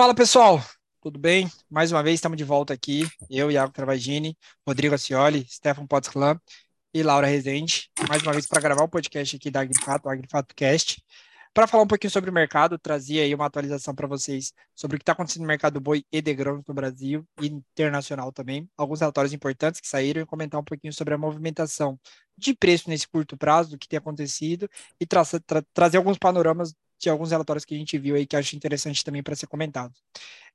Fala pessoal, tudo bem? Mais uma vez estamos de volta aqui, eu, Iago Travagini, Rodrigo Acioli, Stefan Potsclan e Laura Rezende, mais uma vez para gravar o podcast aqui da Agrifato, Agrifato Cast, para falar um pouquinho sobre o mercado, trazer aí uma atualização para vocês sobre o que está acontecendo no mercado do boi e de grãos no Brasil e internacional também, alguns relatórios importantes que saíram e comentar um pouquinho sobre a movimentação de preço nesse curto prazo, do que tem acontecido e tra tra trazer alguns panoramas de alguns relatórios que a gente viu aí que acho interessante também para ser comentado.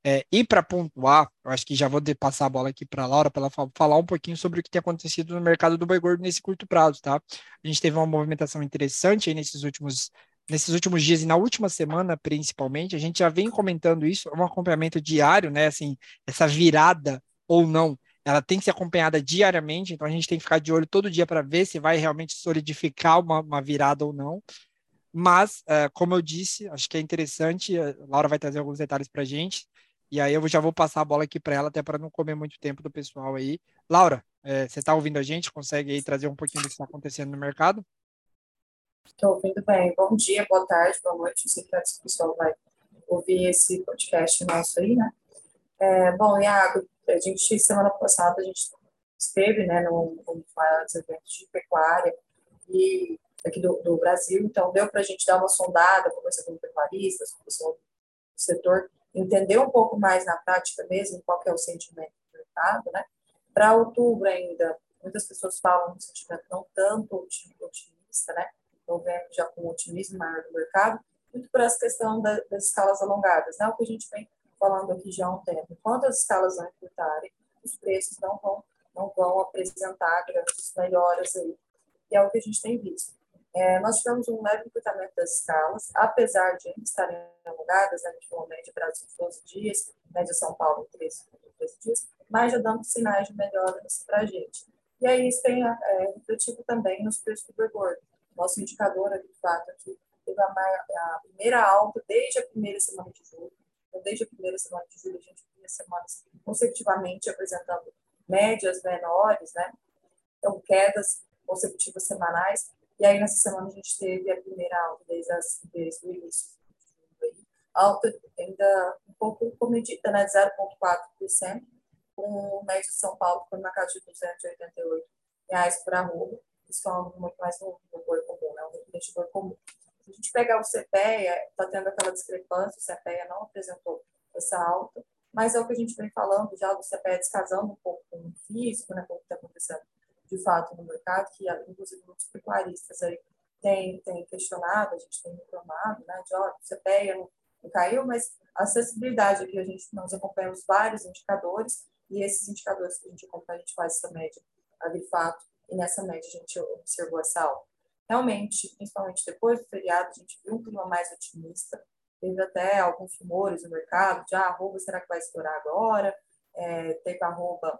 É, e para pontuar, eu acho que já vou passar a bola aqui para a Laura para ela falar um pouquinho sobre o que tem acontecido no mercado do boi gordo nesse curto prazo, tá? A gente teve uma movimentação interessante aí nesses últimos nesses últimos dias e na última semana, principalmente, a gente já vem comentando isso, é um acompanhamento diário, né? Assim, essa virada ou não, ela tem que ser acompanhada diariamente, então a gente tem que ficar de olho todo dia para ver se vai realmente solidificar uma, uma virada ou não. Mas, uh, como eu disse, acho que é interessante, a Laura vai trazer alguns detalhes para a gente, e aí eu já vou passar a bola aqui para ela, até para não comer muito tempo do pessoal aí. Laura, é, você está ouvindo a gente? Consegue aí trazer um pouquinho do que está acontecendo no mercado? Estou ouvindo bem. Bom dia, boa tarde, boa noite. Não sei que o pessoal vai ouvir esse podcast nosso aí, né? É, bom, Iago, a gente, semana passada, a gente esteve, né, num, num maiores eventos de pecuária e aqui do, do Brasil, então deu para a gente dar uma sondada, conversar com pecuaristas, com o setor, entender um pouco mais na prática mesmo qual é o sentimento do mercado, né? Para outubro ainda, muitas pessoas falam um sentimento não tanto otimista, né? Vendo já com um otimismo maior do mercado, muito por essa questão da, das escalas alongadas, né? O que a gente vem falando aqui já há um tempo. Enquanto as escalas não encurtarem, os preços não vão, não vão apresentar grandes melhoras aí. E é o que a gente tem visto. É, nós tivemos um leve encurtamento das escalas, apesar de ainda estarem alongadas, né, a gente falou média Brasil 12 dias, média São Paulo 13, 13 dias, mas já dando sinais de melhoras para a gente. E aí isso tem é, refletido também nos preços do gordo. Nosso indicador, de fato, aqui teve a, a, primeira alta desde a primeira semana de julho. Então, desde a primeira semana de julho, a gente vinha semanas consecutivamente apresentando médias menores, né? Então, quedas consecutivas semanais, e aí, nessa semana, a gente teve a primeira alta desde, as, desde o início. Alta ainda um pouco comedida, né, de 0,4%, com o médio de São Paulo ficando na casa de 288 reais por arroba. Isso falando muito mais no, no boi comum, né, no investidor comum. Se a gente pegar o CPEA, está tendo aquela discrepância, o CPEA não apresentou essa alta, mas é o que a gente vem falando já do CPEA descasando um pouco com o físico, né, com o que está acontecendo de fato no mercado, que inclusive muitos pecuaristas aí têm, têm questionado, a gente tem reclamado, né, de, ó, o CPEA não, não caiu, mas a acessibilidade aqui, a gente, nós acompanhamos vários indicadores, e esses indicadores que a gente acompanha, a gente faz essa média agrifato, e nessa média a gente observou essa alta. Realmente, principalmente depois do feriado, a gente viu um clima mais otimista, teve até alguns rumores no mercado de, ah, arroba, será que vai estourar agora? É, teve arroba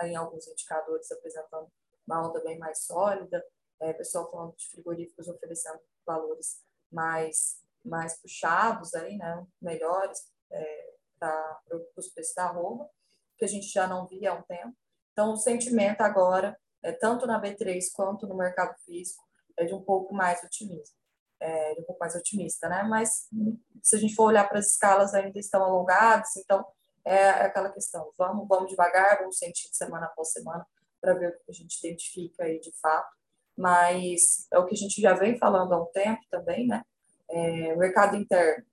em alguns indicadores apresentando uma onda bem mais sólida, é, pessoal falando de frigoríficos oferecendo valores mais, mais puxados, aí, né, melhores é, para os preços da arroba, que a gente já não via há um tempo. Então, o sentimento agora, é, tanto na B3 quanto no mercado físico, é de um pouco mais otimismo. É, um pouco mais otimista, né? Mas se a gente for olhar para as escalas ainda estão alongadas, então é, aquela questão, vamos, vamos devagar, vamos sentir semana após semana para ver o que a gente identifica aí de fato, mas é o que a gente já vem falando há um tempo também, né? É, o mercado interno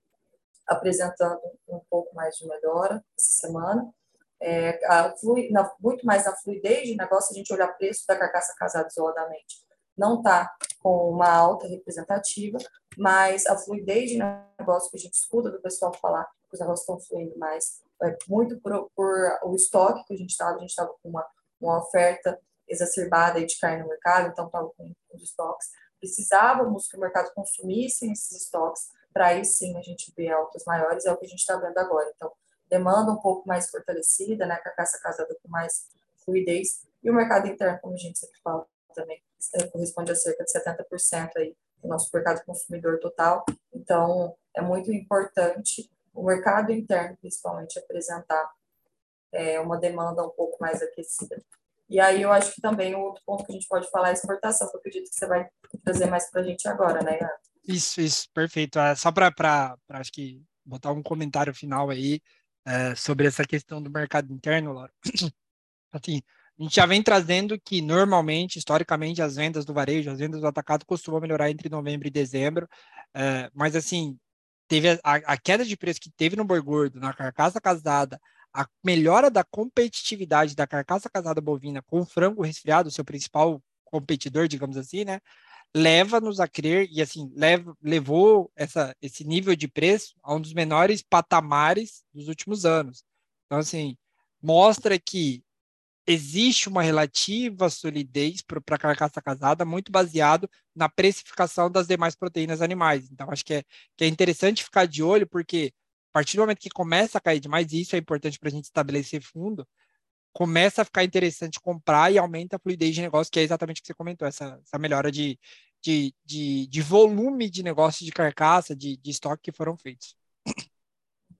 apresentando um pouco mais de melhora essa semana, é, a na, muito mais na fluidez de negócio, a gente olhar preço da carcaça casada isoladamente, não está com uma alta representativa, mas a fluidez de negócio que a gente escuta do pessoal falar que os negócios estão fluindo mais, muito por, por, o estoque que a gente estava, a gente estava com uma, uma oferta exacerbada de carne no mercado, então estava com os estoques. Precisávamos que o mercado consumisse esses estoques para aí sim a gente ver altas maiores, é o que a gente está vendo agora. Então, demanda um pouco mais fortalecida, né, caça casada com mais fluidez, e o mercado interno, como a gente sempre fala também, é, corresponde a cerca de 70% aí do nosso mercado consumidor total. Então, é muito importante o mercado interno, principalmente, apresentar é, uma demanda um pouco mais aquecida. E aí eu acho que também o outro ponto que a gente pode falar é exportação, que eu acredito que você vai trazer mais para a gente agora, né, Renato? Isso, isso, perfeito. É, só para, acho que botar um comentário final aí é, sobre essa questão do mercado interno, Laura. assim, a gente já vem trazendo que normalmente, historicamente, as vendas do varejo, as vendas do atacado costumam melhorar entre novembro e dezembro, é, mas assim, teve a, a, queda de preço que teve no boi gordo, na carcaça casada, a melhora da competitividade da carcaça casada bovina com o frango resfriado, seu principal competidor, digamos assim, né? Leva-nos a crer, e assim, levou essa, esse nível de preço a um dos menores patamares dos últimos anos. Então, assim, mostra que existe uma relativa solidez para a carcaça casada, muito baseado na precificação das demais proteínas animais. Então, acho que é, que é interessante ficar de olho, porque a partir do momento que começa a cair demais, e isso é importante para a gente estabelecer fundo, começa a ficar interessante comprar e aumenta a fluidez de negócio, que é exatamente o que você comentou, essa, essa melhora de, de, de, de volume de negócio de carcaça, de, de estoque que foram feitos.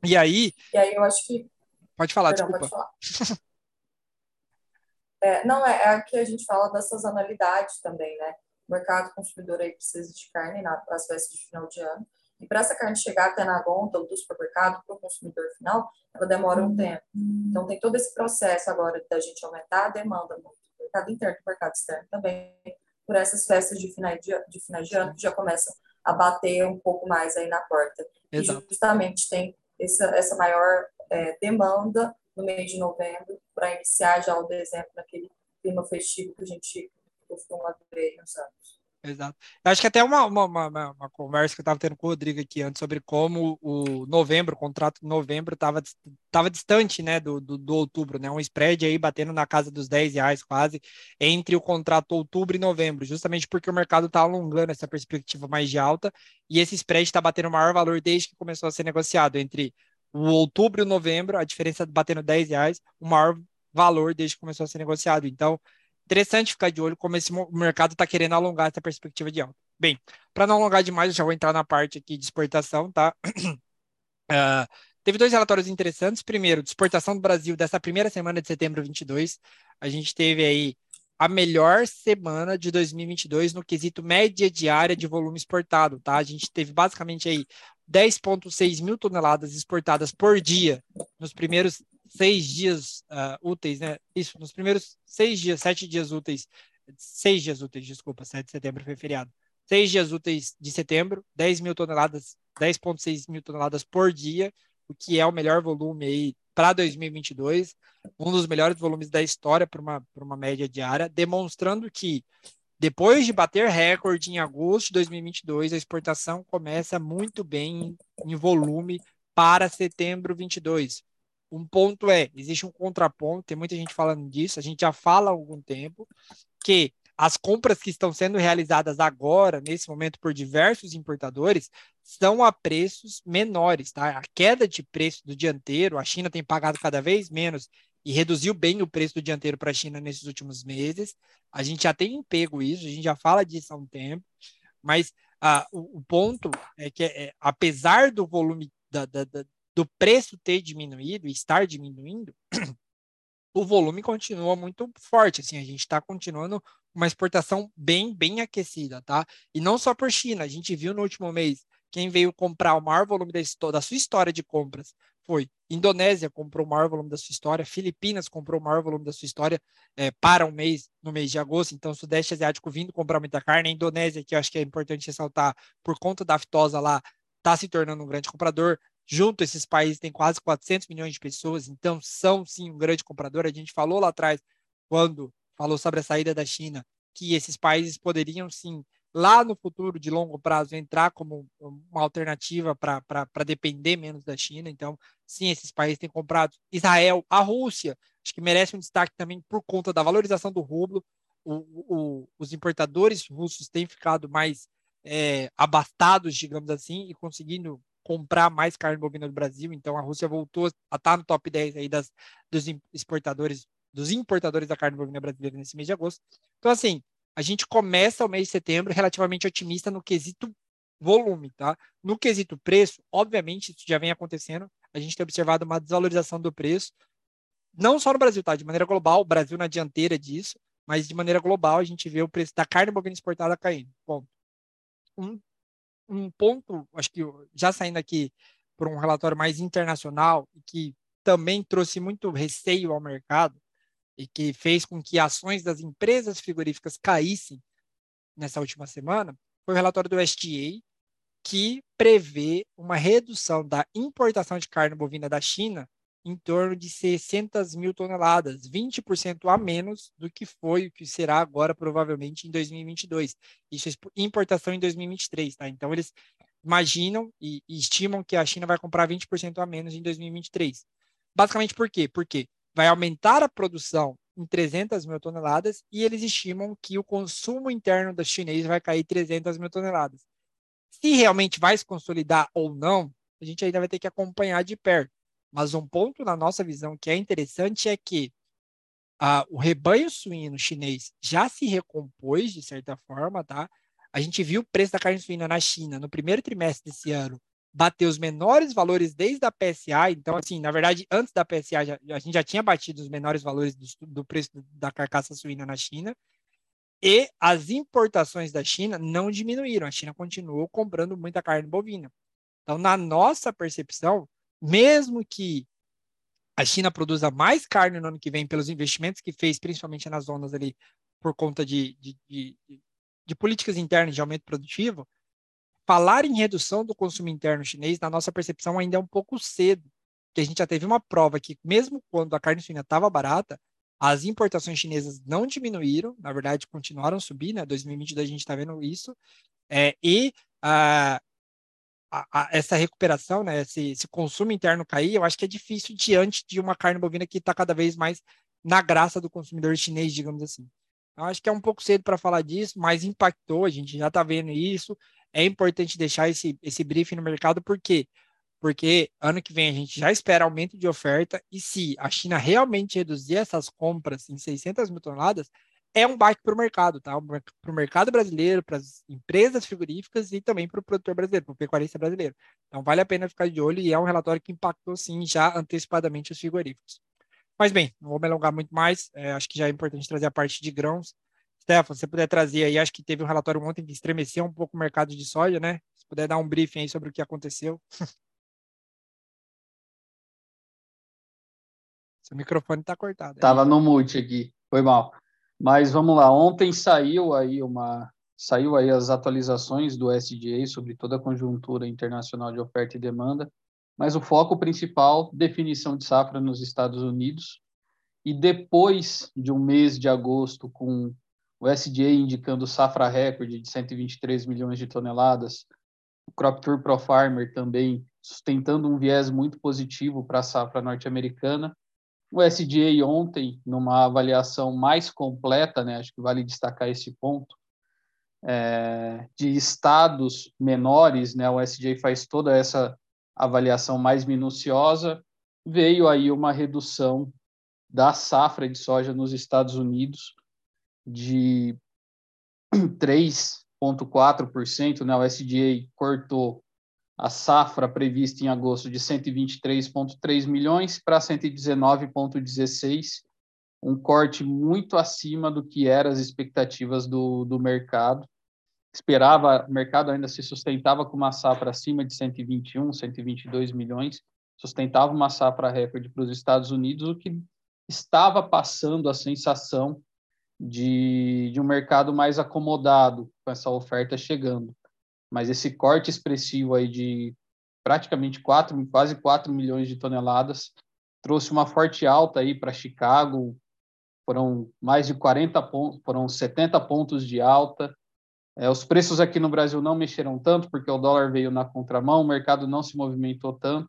E aí. E aí eu acho que. Pode falar, Perdão, desculpa. Pode falar. é, não, é, é que a gente fala da sazonalidade também, né? O mercado consumidor aí precisa de carne para as festas de final de ano. E para essa carne chegar até na gôndola do supermercado, para o consumidor final, ela demora um tempo. Então, tem todo esse processo agora da gente aumentar a demanda no mercado interno e no mercado externo também, por essas festas de final de, de, final de ano que já começam a bater um pouco mais aí na porta. Exato. E justamente tem essa, essa maior é, demanda no mês de novembro para iniciar já o dezembro naquele clima festivo que a gente costuma ver nos anos. Exato. Eu acho que até uma, uma, uma, uma conversa que eu estava tendo com o Rodrigo aqui antes sobre como o novembro, o contrato de novembro estava tava distante né, do, do, do, outubro, né? Um spread aí batendo na casa dos 10 reais quase entre o contrato outubro e novembro, justamente porque o mercado está alongando essa perspectiva mais de alta e esse spread está batendo o maior valor desde que começou a ser negociado entre o outubro e o novembro, a diferença batendo 10 reais, o maior valor desde que começou a ser negociado. Então, interessante ficar de olho como esse mercado está querendo alongar essa perspectiva de alta. Bem, para não alongar demais, eu já vou entrar na parte aqui de exportação, tá? Uh, teve dois relatórios interessantes. Primeiro, de exportação do Brasil dessa primeira semana de setembro 22. A gente teve aí a melhor semana de 2022 no quesito média diária de volume exportado, tá? A gente teve basicamente aí 10,6 mil toneladas exportadas por dia nos primeiros seis dias uh, úteis, né? Isso, nos primeiros seis dias, sete dias úteis, seis dias úteis, desculpa, 7 de setembro foi feriado. Seis dias úteis de setembro, 10 mil toneladas, 10,6 mil toneladas por dia, o que é o melhor volume aí para 2022, um dos melhores volumes da história para uma, uma média diária, demonstrando que depois de bater recorde em agosto de 2022, a exportação começa muito bem em volume para setembro 22. Um ponto é, existe um contraponto, tem muita gente falando disso, a gente já fala há algum tempo, que as compras que estão sendo realizadas agora, nesse momento, por diversos importadores, são a preços menores, tá? A queda de preço do dianteiro, a China tem pagado cada vez menos e reduziu bem o preço do dianteiro para a China nesses últimos meses. A gente já tem pego isso, a gente já fala disso há um tempo, mas ah, o, o, ponto é que, é, apesar do volume da, da, da, do preço ter diminuído e estar diminuindo, o volume continua muito forte. Assim, a gente está continuando uma exportação bem, bem aquecida, tá? E não só por China. A gente viu no último mês quem veio comprar o maior volume da, da sua história de compras foi Indonésia comprou o maior volume da sua história, Filipinas comprou o maior volume da sua história é, para um mês, no mês de agosto, então Sudeste Asiático vindo comprar muita carne, a Indonésia, que eu acho que é importante ressaltar, por conta da aftosa lá, está se tornando um grande comprador, Junto, esses países têm quase 400 milhões de pessoas, então são sim um grande comprador. A gente falou lá atrás, quando falou sobre a saída da China, que esses países poderiam sim, lá no futuro, de longo prazo, entrar como uma alternativa para depender menos da China. Então, sim, esses países têm comprado. Israel, a Rússia, acho que merece um destaque também por conta da valorização do rublo. O, o, os importadores russos têm ficado mais é, abastados, digamos assim, e conseguindo comprar mais carne bovina do Brasil, então a Rússia voltou a estar tá no top 10 aí das, dos exportadores, dos importadores da carne bovina brasileira nesse mês de agosto. Então, assim, a gente começa o mês de setembro relativamente otimista no quesito volume, tá? No quesito preço, obviamente, isso já vem acontecendo, a gente tem observado uma desvalorização do preço, não só no Brasil, tá? De maneira global, o Brasil na dianteira disso, mas de maneira global a gente vê o preço da carne bovina exportada caindo. Ponto. Um um ponto, acho que já saindo aqui por um relatório mais internacional, que também trouxe muito receio ao mercado e que fez com que ações das empresas frigoríficas caíssem nessa última semana, foi o relatório do SDA, que prevê uma redução da importação de carne bovina da China em torno de 600 mil toneladas, 20% a menos do que foi o que será agora, provavelmente, em 2022. Isso é importação em 2023, tá? Então, eles imaginam e, e estimam que a China vai comprar 20% a menos em 2023. Basicamente por quê? Porque vai aumentar a produção em 300 mil toneladas e eles estimam que o consumo interno da chinês vai cair 300 mil toneladas. Se realmente vai se consolidar ou não, a gente ainda vai ter que acompanhar de perto. Mas um ponto na nossa visão que é interessante é que ah, o rebanho suíno chinês já se recompôs de certa forma, tá? A gente viu o preço da carne suína na China no primeiro trimestre desse ano bater os menores valores desde a PSA. Então, assim, na verdade, antes da PSA, já, a gente já tinha batido os menores valores do, do preço da carcaça suína na China. E as importações da China não diminuíram. A China continuou comprando muita carne bovina. Então, na nossa percepção, mesmo que a China produza mais carne no ano que vem pelos investimentos que fez, principalmente nas zonas ali, por conta de, de, de, de políticas internas de aumento produtivo, falar em redução do consumo interno chinês, na nossa percepção, ainda é um pouco cedo, que a gente já teve uma prova que, mesmo quando a carne suína estava barata, as importações chinesas não diminuíram, na verdade, continuaram a subir, né? 2022 a gente está vendo isso, é, e a, a, essa recuperação, né? Esse, esse, consumo interno cair, eu acho que é difícil diante de uma carne bovina que está cada vez mais na graça do consumidor chinês, digamos assim. Eu acho que é um pouco cedo para falar disso, mas impactou, a gente já está vendo isso. É importante deixar esse, esse briefing no mercado, por quê? Porque ano que vem a gente já espera aumento de oferta, e se a China realmente reduzir essas compras em 600 mil toneladas, é um baque para o mercado, tá? Para o mercado brasileiro, para as empresas frigoríficas e também para o produtor brasileiro, para o pecuarista brasileiro. Então vale a pena ficar de olho e é um relatório que impactou sim já antecipadamente os frigoríficos. Mas bem, não vou me alongar muito mais, é, acho que já é importante trazer a parte de grãos. Stefan, se você puder trazer aí, acho que teve um relatório ontem que estremeceu um pouco o mercado de soja, né? Se puder dar um briefing aí sobre o que aconteceu. Seu microfone está cortado. Estava no mute aqui, foi mal. Mas vamos lá, ontem saiu aí uma saiu aí as atualizações do SDA sobre toda a conjuntura internacional de oferta e demanda mas o foco principal, definição de safra nos Estados Unidos. E depois de um mês de agosto, com o SDA indicando safra recorde de 123 milhões de toneladas, o Crop Tour Pro Farmer também sustentando um viés muito positivo para a safra norte-americana. O SDA ontem, numa avaliação mais completa, né, acho que vale destacar esse ponto, é, de estados menores, né, o SDA faz toda essa avaliação mais minuciosa, veio aí uma redução da safra de soja nos Estados Unidos de 3,4%, né? O SDA cortou a safra prevista em agosto de 123,3 milhões para 119,16, um corte muito acima do que eram as expectativas do, do mercado esperava, o mercado ainda se sustentava com uma safra acima de 121, 122 milhões, sustentava uma safra recorde para os Estados Unidos, o que estava passando a sensação de, de um mercado mais acomodado com essa oferta chegando. Mas esse corte expressivo aí de praticamente 4, quase 4 milhões de toneladas trouxe uma forte alta aí para Chicago, foram mais de 40 pontos, foram 70 pontos de alta, é, os preços aqui no Brasil não mexeram tanto, porque o dólar veio na contramão, o mercado não se movimentou tanto,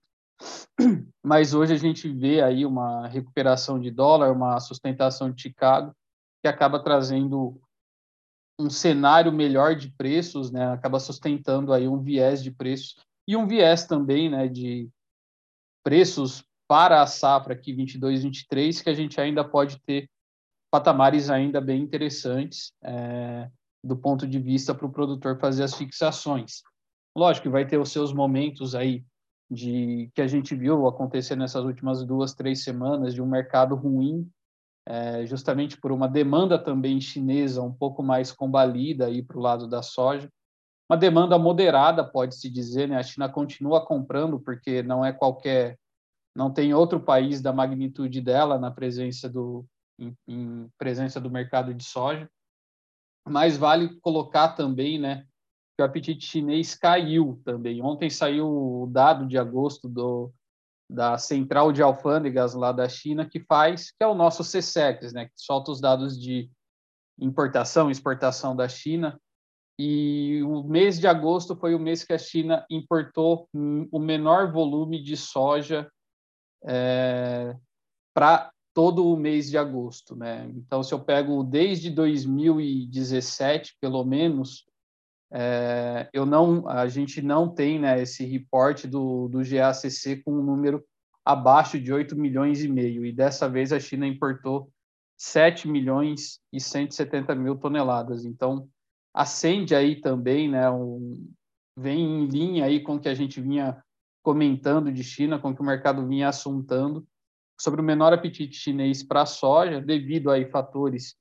mas hoje a gente vê aí uma recuperação de dólar, uma sustentação de Chicago, que acaba trazendo um cenário melhor de preços, né? acaba sustentando aí um viés de preços e um viés também né, de preços para a safra aqui 22, 23, que a gente ainda pode ter patamares ainda bem interessantes. É, do ponto de vista para o produtor fazer as fixações. Lógico que vai ter os seus momentos aí de que a gente viu acontecer nessas últimas duas, três semanas de um mercado ruim, é, justamente por uma demanda também chinesa um pouco mais combalida para o lado da soja, uma demanda moderada, pode-se dizer, né? A China continua comprando porque não é qualquer, não tem outro país da magnitude dela na presença do em, em presença do mercado de soja. Mas vale colocar também, né, que o apetite chinês caiu também. Ontem saiu o dado de agosto do da Central de Alfândegas lá da China que faz, que é o nosso CSEX, né, que solta os dados de importação e exportação da China e o mês de agosto foi o mês que a China importou o menor volume de soja é, para todo o mês de agosto, né? Então, se eu pego desde 2017, pelo menos, é, eu não, a gente não tem, né, esse reporte do, do GACC com um número abaixo de 8 milhões e meio. E dessa vez a China importou 7 milhões e 170 mil toneladas. Então, acende aí também, né, um, vem em linha aí com o que a gente vinha comentando de China, com o que o mercado vinha assuntando sobre o menor apetite chinês para a soja, devido aí fatores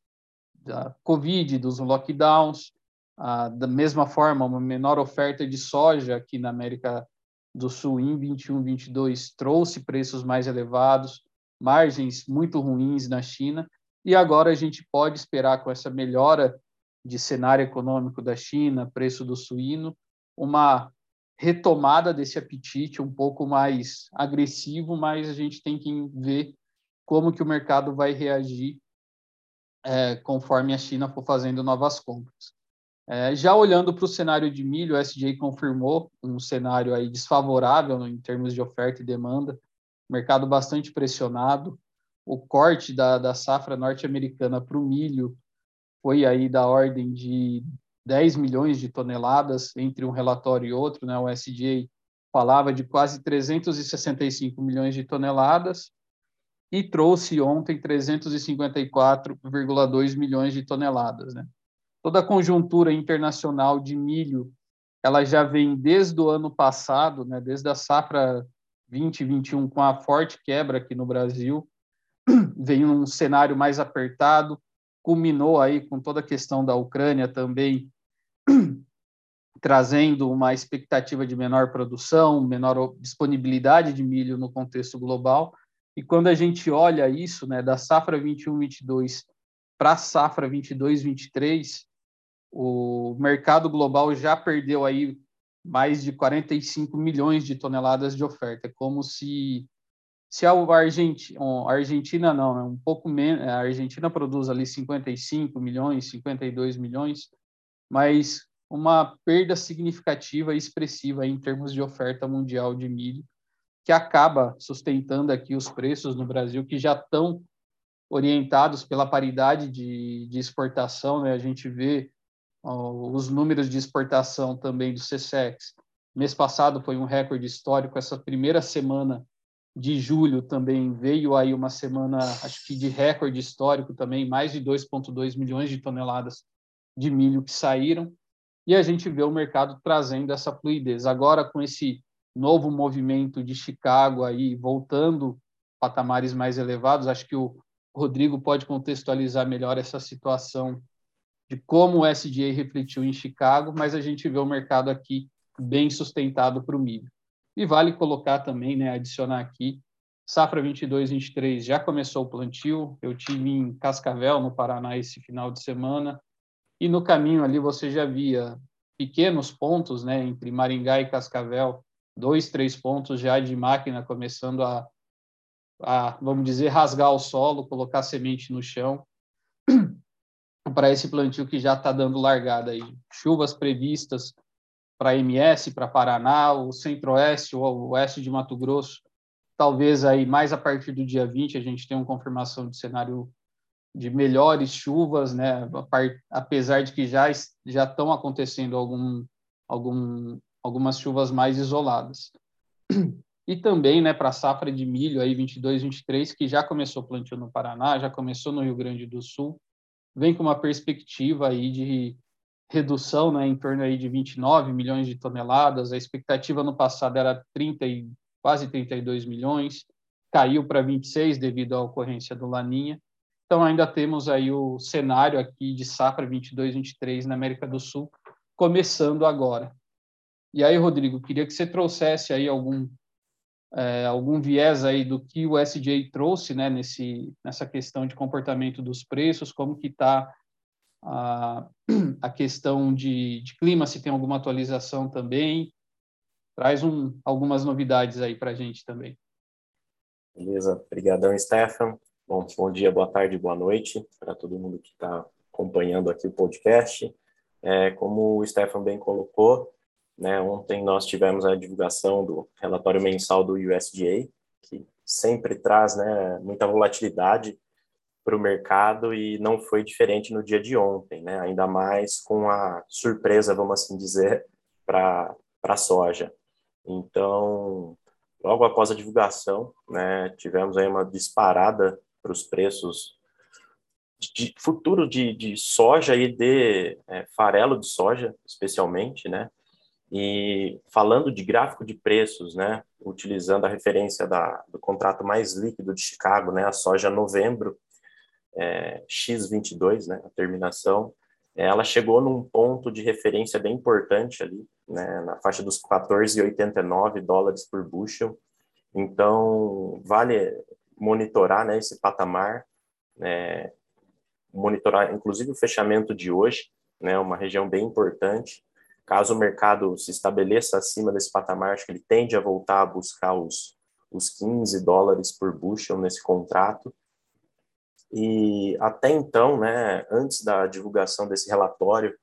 da Covid, dos lockdowns, a, da mesma forma, uma menor oferta de soja aqui na América do Sul em 21, 22 trouxe preços mais elevados, margens muito ruins na China, e agora a gente pode esperar com essa melhora de cenário econômico da China, preço do suíno, uma retomada desse apetite um pouco mais agressivo, mas a gente tem que ver como que o mercado vai reagir é, conforme a China for fazendo novas compras. É, já olhando para o cenário de milho, o SJ confirmou um cenário aí desfavorável em termos de oferta e demanda, mercado bastante pressionado, o corte da, da safra norte-americana para o milho foi aí da ordem de 10 milhões de toneladas entre um relatório e outro, né? O SDA falava de quase 365 milhões de toneladas e trouxe ontem 354,2 milhões de toneladas, né? Toda a conjuntura internacional de milho, ela já vem desde o ano passado, né? Desde a safra 2021 com a forte quebra aqui no Brasil, vem um cenário mais apertado, culminou aí com toda a questão da Ucrânia também trazendo uma expectativa de menor produção, menor disponibilidade de milho no contexto global. E quando a gente olha isso, né, da safra 21/22 para a safra 22/23, o mercado global já perdeu aí mais de 45 milhões de toneladas de oferta. É como se se a Argentina, a Argentina não, né, um pouco menos, a Argentina produz ali 55 milhões, 52 milhões, mas uma perda significativa e expressiva em termos de oferta mundial de milho, que acaba sustentando aqui os preços no Brasil, que já estão orientados pela paridade de, de exportação, né? a gente vê os números de exportação também do CSEX. Mês passado foi um recorde histórico, essa primeira semana de julho também veio aí uma semana, acho que de recorde histórico também, mais de 2,2 milhões de toneladas de milho que saíram, e a gente vê o mercado trazendo essa fluidez. Agora, com esse novo movimento de Chicago aí, voltando patamares mais elevados, acho que o Rodrigo pode contextualizar melhor essa situação de como o SDA refletiu em Chicago, mas a gente vê o mercado aqui bem sustentado para o milho. E vale colocar também, né, adicionar aqui, safra 22-23 já começou o plantio, eu tive em Cascavel, no Paraná, esse final de semana, e no caminho ali você já via pequenos pontos, né, entre Maringá e Cascavel, dois, três pontos já de máquina começando a, a vamos dizer, rasgar o solo, colocar semente no chão, para esse plantio que já está dando largada aí. Chuvas previstas para MS, para Paraná, o Centro-Oeste, o Oeste de Mato Grosso, talvez aí mais a partir do dia 20 a gente tenha uma confirmação de cenário de melhores chuvas, né? Apesar de que já já estão acontecendo algum, algum, algumas chuvas mais isoladas. E também, né, para a safra de milho aí 22, 23, que já começou plantio no Paraná, já começou no Rio Grande do Sul, vem com uma perspectiva aí de redução, né, em torno aí de 29 milhões de toneladas. A expectativa no passado era 30 e quase 32 milhões, caiu para 26 devido à ocorrência do Laninha. Então ainda temos aí o cenário aqui de safra 22, 23 na América do Sul começando agora. E aí, Rodrigo, queria que você trouxesse aí algum é, algum viés aí do que o SJ trouxe, né, nesse nessa questão de comportamento dos preços, como que está a, a questão de, de clima, se tem alguma atualização também, traz um, algumas novidades aí para a gente também. Beleza, obrigadão, Stefan. Bom, bom dia, boa tarde, boa noite para todo mundo que está acompanhando aqui o podcast. É, como o Stefan bem colocou, né, ontem nós tivemos a divulgação do relatório mensal do USDA, que sempre traz né, muita volatilidade para o mercado e não foi diferente no dia de ontem, né, ainda mais com a surpresa, vamos assim dizer, para a soja. Então, logo após a divulgação, né, tivemos aí uma disparada para os preços de futuro de, de soja e de é, farelo de soja, especialmente, né? E falando de gráfico de preços, né, utilizando a referência da, do contrato mais líquido de Chicago, né, a soja novembro, é, X22, né, a terminação, ela chegou num ponto de referência bem importante ali, né, na faixa dos 14,89 dólares por bushel. Então, vale monitorar né, esse patamar, né, monitorar inclusive o fechamento de hoje, né, uma região bem importante. Caso o mercado se estabeleça acima desse patamar, acho que ele tende a voltar a buscar os, os 15 dólares por bushel nesse contrato. E até então, né, antes da divulgação desse relatório,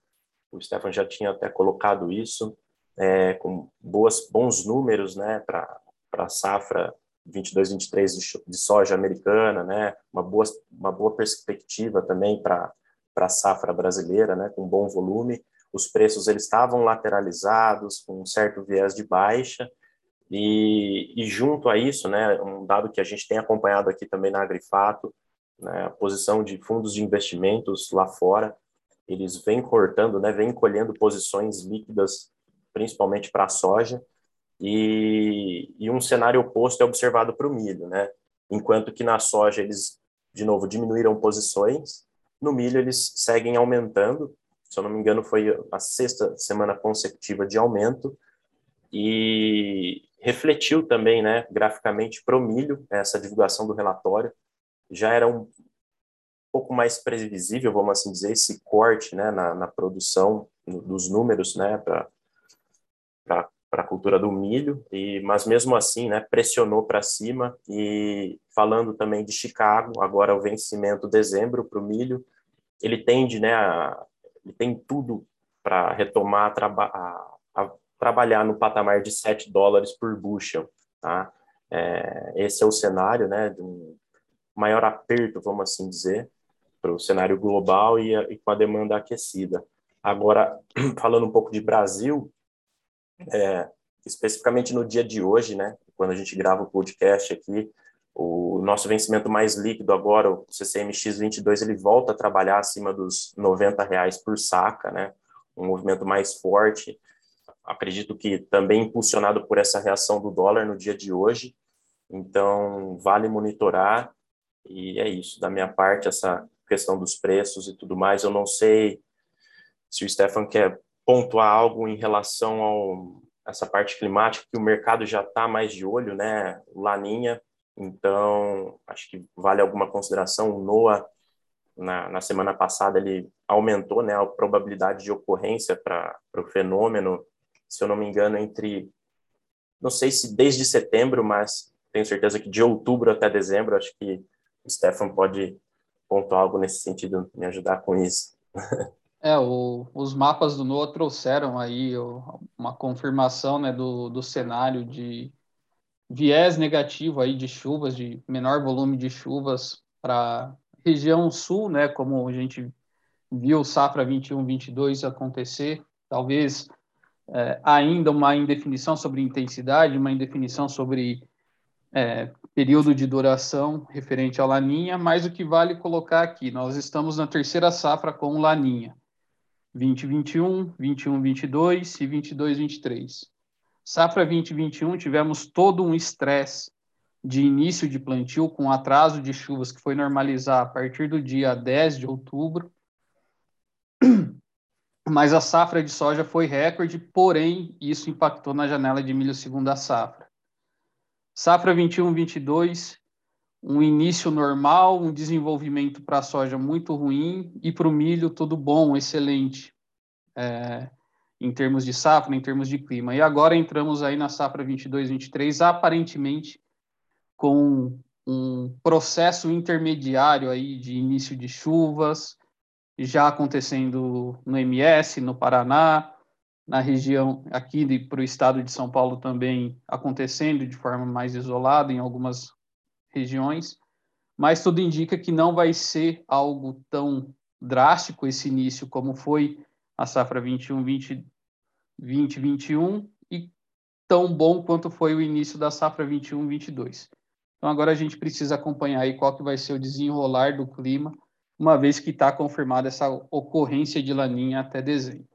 o Stefan já tinha até colocado isso, é, com boas, bons números né, para a safra 22, 23 de, soja americana, né, uma boa, uma boa perspectiva também para a safra brasileira, né, com bom volume. Os preços eles estavam lateralizados, com um certo viés de baixa, e, e junto a isso, né, um dado que a gente tem acompanhado aqui também na Agrifato, né, a posição de fundos de investimentos lá fora, eles vêm cortando, né, vêm colhendo posições líquidas, principalmente para a soja, e, e, um cenário oposto é observado para o milho, né? Enquanto que na soja eles, de novo, diminuíram posições, no milho eles seguem aumentando. Se eu não me engano, foi a sexta semana consecutiva de aumento e refletiu também, né, graficamente para o milho essa divulgação do relatório. Já era um pouco mais previsível, vamos assim dizer, esse corte, né, na, na produção dos números, né, para para a cultura do milho, e, mas mesmo assim, né, pressionou para cima. E falando também de Chicago, agora o vencimento dezembro para o milho, ele tende, né, a, ele tem tudo para retomar traba a, a, trabalhar no patamar de 7 dólares por bushel, tá? É, esse é o cenário, né, de um maior aperto, vamos assim dizer, para o cenário global e, e com a demanda aquecida. Agora, falando um pouco de Brasil, é, especificamente no dia de hoje, né, quando a gente grava o podcast aqui, o nosso vencimento mais líquido agora, o CCMX 22, ele volta a trabalhar acima dos 90 reais por saca, né, um movimento mais forte. Acredito que também impulsionado por essa reação do dólar no dia de hoje. Então, vale monitorar. E é isso, da minha parte, essa questão dos preços e tudo mais. Eu não sei se o Stefan quer pontuar algo em relação ao essa parte climática que o mercado já está mais de olho, né? Laninha, então acho que vale alguma consideração. O NOAA na, na semana passada ele aumentou, né, a probabilidade de ocorrência para o fenômeno, se eu não me engano, entre não sei se desde setembro, mas tenho certeza que de outubro até dezembro. Acho que o Stefan pode pontuar algo nesse sentido, me ajudar com isso. É, o, os mapas do NOAA trouxeram aí uma confirmação né, do, do cenário de viés negativo aí de chuvas, de menor volume de chuvas para região sul, né, como a gente viu safra 21-22 acontecer, talvez é, ainda uma indefinição sobre intensidade, uma indefinição sobre é, período de duração referente à laninha, mas o que vale colocar aqui, nós estamos na terceira safra com laninha. 2021, 21, 22 e 22, 23. Safra 2021 tivemos todo um estresse de início de plantio com atraso de chuvas que foi normalizar a partir do dia 10 de outubro. mas a safra de soja foi recorde, porém isso impactou na janela de milho segunda safra. Safra 21-22, um início normal, um desenvolvimento para a soja muito ruim e para o milho tudo bom, excelente, é, em termos de safra, em termos de clima. E agora entramos aí na safra 22-23, aparentemente com um processo intermediário aí de início de chuvas, já acontecendo no MS, no Paraná, na região aqui para o estado de São Paulo também acontecendo de forma mais isolada em algumas regiões, mas tudo indica que não vai ser algo tão drástico esse início como foi a safra 21 20 2021 e tão bom quanto foi o início da safra 21 22. Então agora a gente precisa acompanhar aí qual que vai ser o desenrolar do clima uma vez que está confirmada essa ocorrência de laninha até dezembro.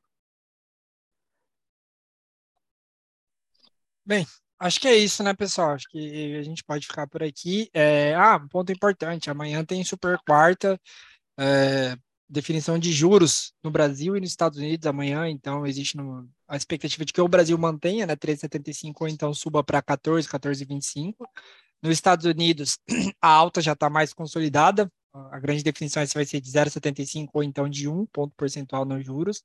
Bem, acho que é isso, né, pessoal? Acho que a gente pode ficar por aqui. É, ah, um ponto importante: amanhã tem super quarta, é, definição de juros no Brasil e nos Estados Unidos amanhã, então existe no, a expectativa de que o Brasil mantenha, né, 13,75 ou então suba para 14, 14,25. Nos Estados Unidos, a alta já está mais consolidada, a grande definição vai ser de 0,75 ou então de 1 ponto percentual nos juros,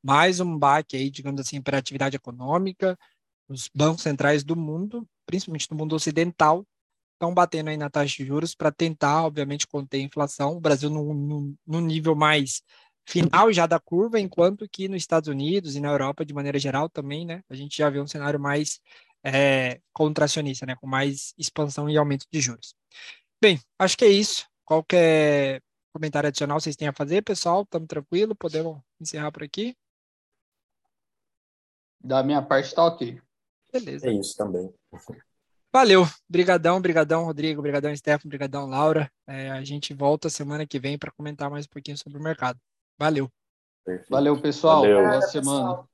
mais um baque aí, digamos assim, para a atividade econômica. Os bancos centrais do mundo, principalmente no mundo ocidental, estão batendo aí na taxa de juros para tentar, obviamente, conter a inflação. O Brasil no, no, no nível mais final já da curva, enquanto que nos Estados Unidos e na Europa, de maneira geral, também, né, a gente já vê um cenário mais é, contracionista, né, com mais expansão e aumento de juros. Bem, acho que é isso. Qualquer comentário adicional vocês têm a fazer, pessoal? Estamos tranquilo? Podemos encerrar por aqui? Da minha parte está ok. Beleza. É isso também. Valeu, brigadão, brigadão, Rodrigo, brigadão, Stefano, brigadão, Laura. É, a gente volta semana que vem para comentar mais um pouquinho sobre o mercado. Valeu. Perfeito. Valeu, pessoal. Valeu. Boa semana.